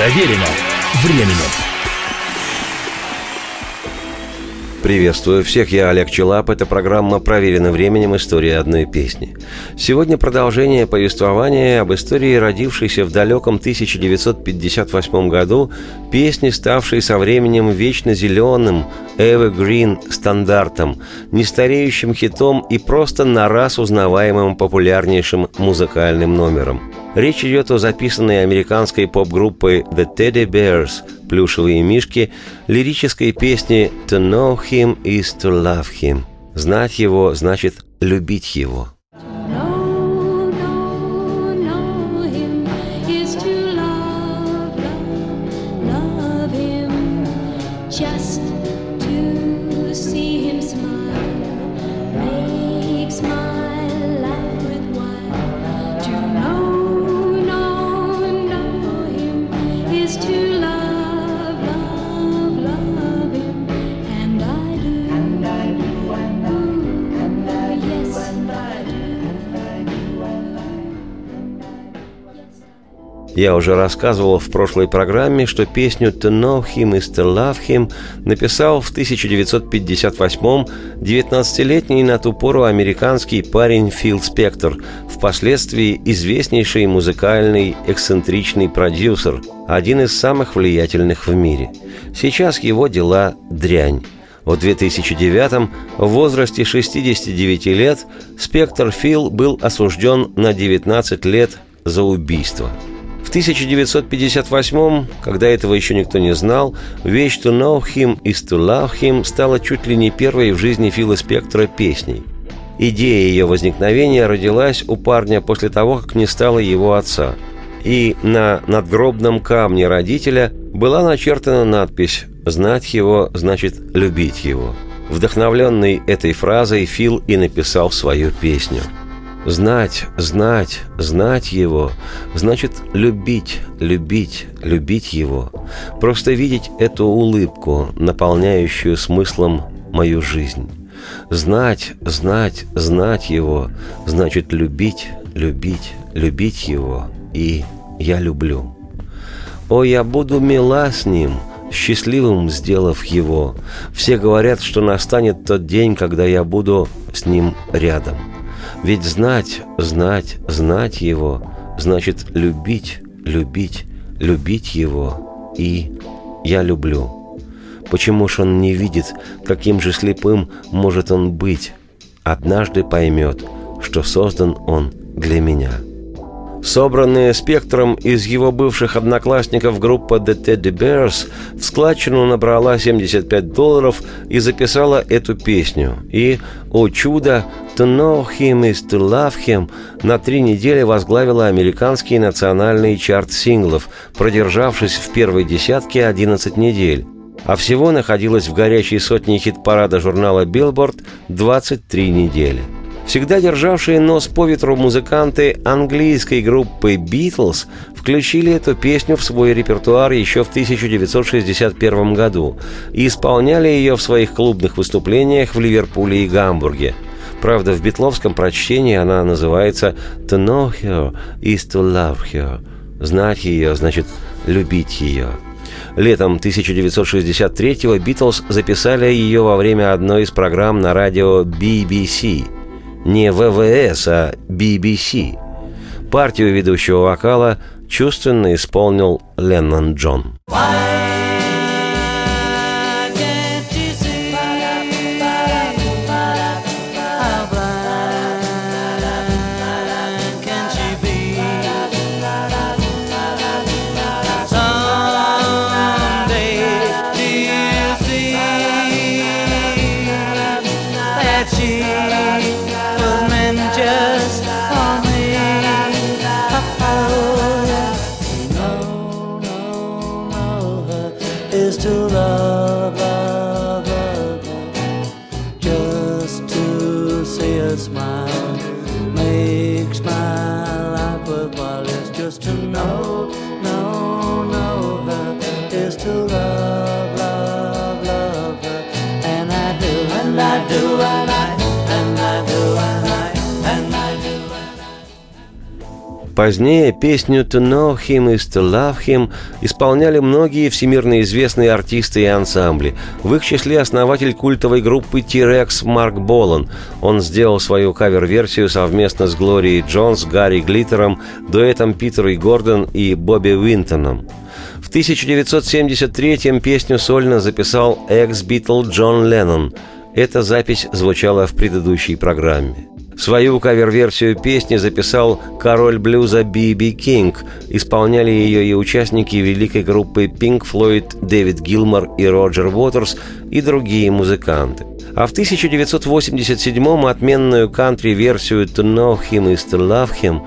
Проверено временем. Приветствую всех, я Олег Челап. Это программа «Проверено временем. История одной песни». Сегодня продолжение повествования об истории, родившейся в далеком 1958 году, песни, ставшей со временем вечно зеленым, evergreen стандартом, нестареющим хитом и просто на раз узнаваемым популярнейшим музыкальным номером. Речь идет о записанной американской поп-группой The Teddy Bears «Плюшевые мишки» лирической песни «To know him is to love him» «Знать его значит любить его». Я уже рассказывал в прошлой программе, что песню «To know him is to love him» написал в 1958-м 19-летний на ту пору американский парень Фил Спектор, впоследствии известнейший музыкальный эксцентричный продюсер, один из самых влиятельных в мире. Сейчас его дела дрянь. В 2009-м, в возрасте 69 лет, Спектр Фил был осужден на 19 лет за убийство. В 1958 когда этого еще никто не знал, вещь «To know him is to love him» стала чуть ли не первой в жизни Фила Спектра песней. Идея ее возникновения родилась у парня после того, как не стало его отца. И на надгробном камне родителя была начертана надпись «Знать его значит любить его». Вдохновленный этой фразой Фил и написал свою песню – Знать, знать, знать его, значит любить, любить, любить его. Просто видеть эту улыбку, наполняющую смыслом мою жизнь. Знать, знать, знать его, значит любить, любить, любить его. И я люблю. О, я буду мила с ним, счастливым сделав его. Все говорят, что настанет тот день, когда я буду с ним рядом. Ведь знать, знать, знать его, значит любить, любить, любить его. И я люблю. Почему ж он не видит, каким же слепым может он быть? Однажды поймет, что создан он для меня. Собранная спектром из его бывших одноклассников группа The Teddy Bears в складчину набрала 75 долларов и записала эту песню. И, о чудо, To Know Him is to Love Him на три недели возглавила американский национальный чарт синглов, продержавшись в первой десятке 11 недель а всего находилась в горячей сотне хит-парада журнала Billboard 23 недели – Всегда державшие нос по ветру музыканты английской группы «Битлз» включили эту песню в свой репертуар еще в 1961 году и исполняли ее в своих клубных выступлениях в Ливерпуле и Гамбурге. Правда, в битловском прочтении она называется «To know her is to love her». Знать ее значит любить ее. Летом 1963-го Битлз записали ее во время одной из программ на радио BBC – не ВВС, а BBC. Партию ведущего вокала чувственно исполнил Леннон Джон. is Позднее песню «To know him is to love him» исполняли многие всемирно известные артисты и ансамбли. В их числе основатель культовой группы T-Rex Марк Болан. Он сделал свою кавер-версию совместно с Глорией Джонс, Гэри Глиттером, дуэтом Питер и Гордон и Бобби Винтоном. В 1973-м песню сольно записал экс-битл Джон Леннон. Эта запись звучала в предыдущей программе. Свою кавер-версию песни записал король блюза Биби Кинг. Исполняли ее и участники великой группы Pink Floyd Дэвид Гилмор и Роджер Уотерс и другие музыканты. А в 1987-м отменную кантри-версию «To Know Him Is To Love Him»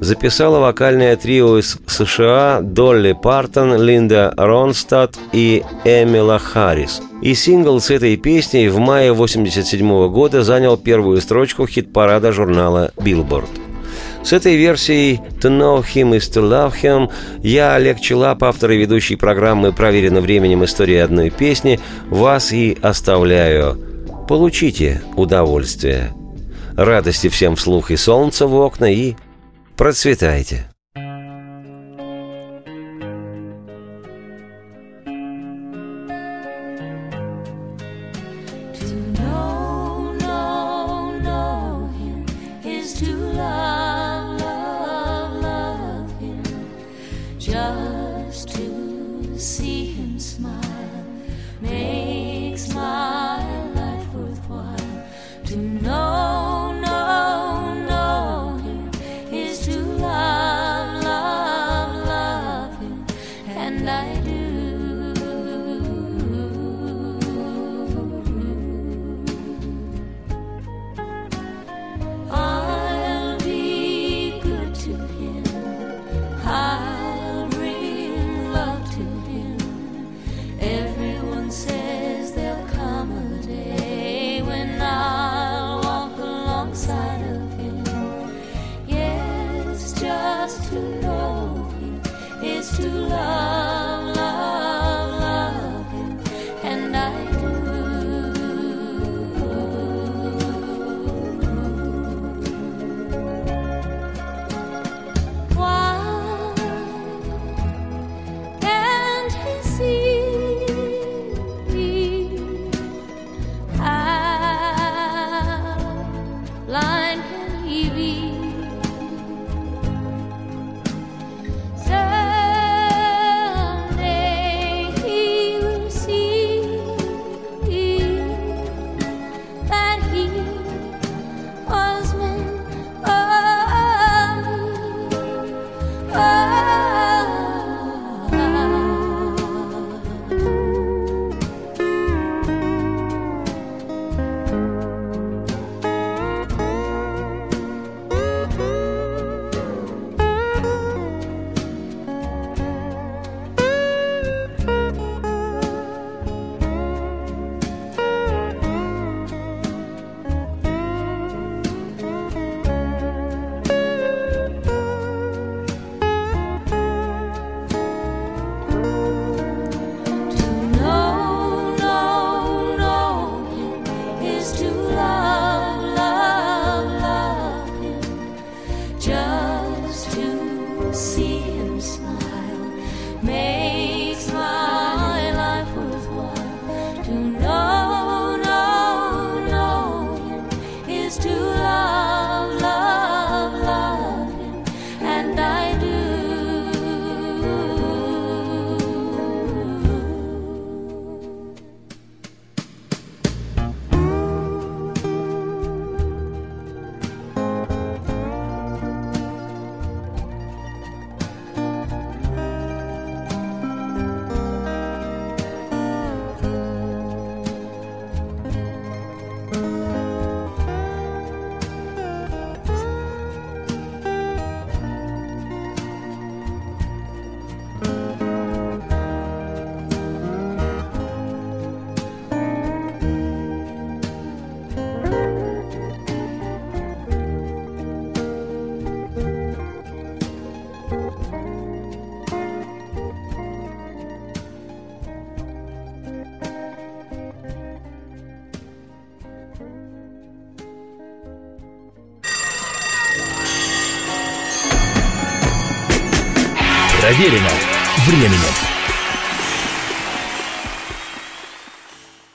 записало вокальное трио из США Долли Партон, Линда Ронстадт и Эмилу Харрис. И сингл с этой песней в мае 1987 года занял первую строчку хит-парада журнала Billboard. С этой версией «To know him is to love him» я, Олег Челап, автор и ведущий программы «Проверено временем. История одной песни», вас и оставляю. Получите удовольствие. Радости всем вслух и солнца в окна и Процветайте! To love, Проверено временем.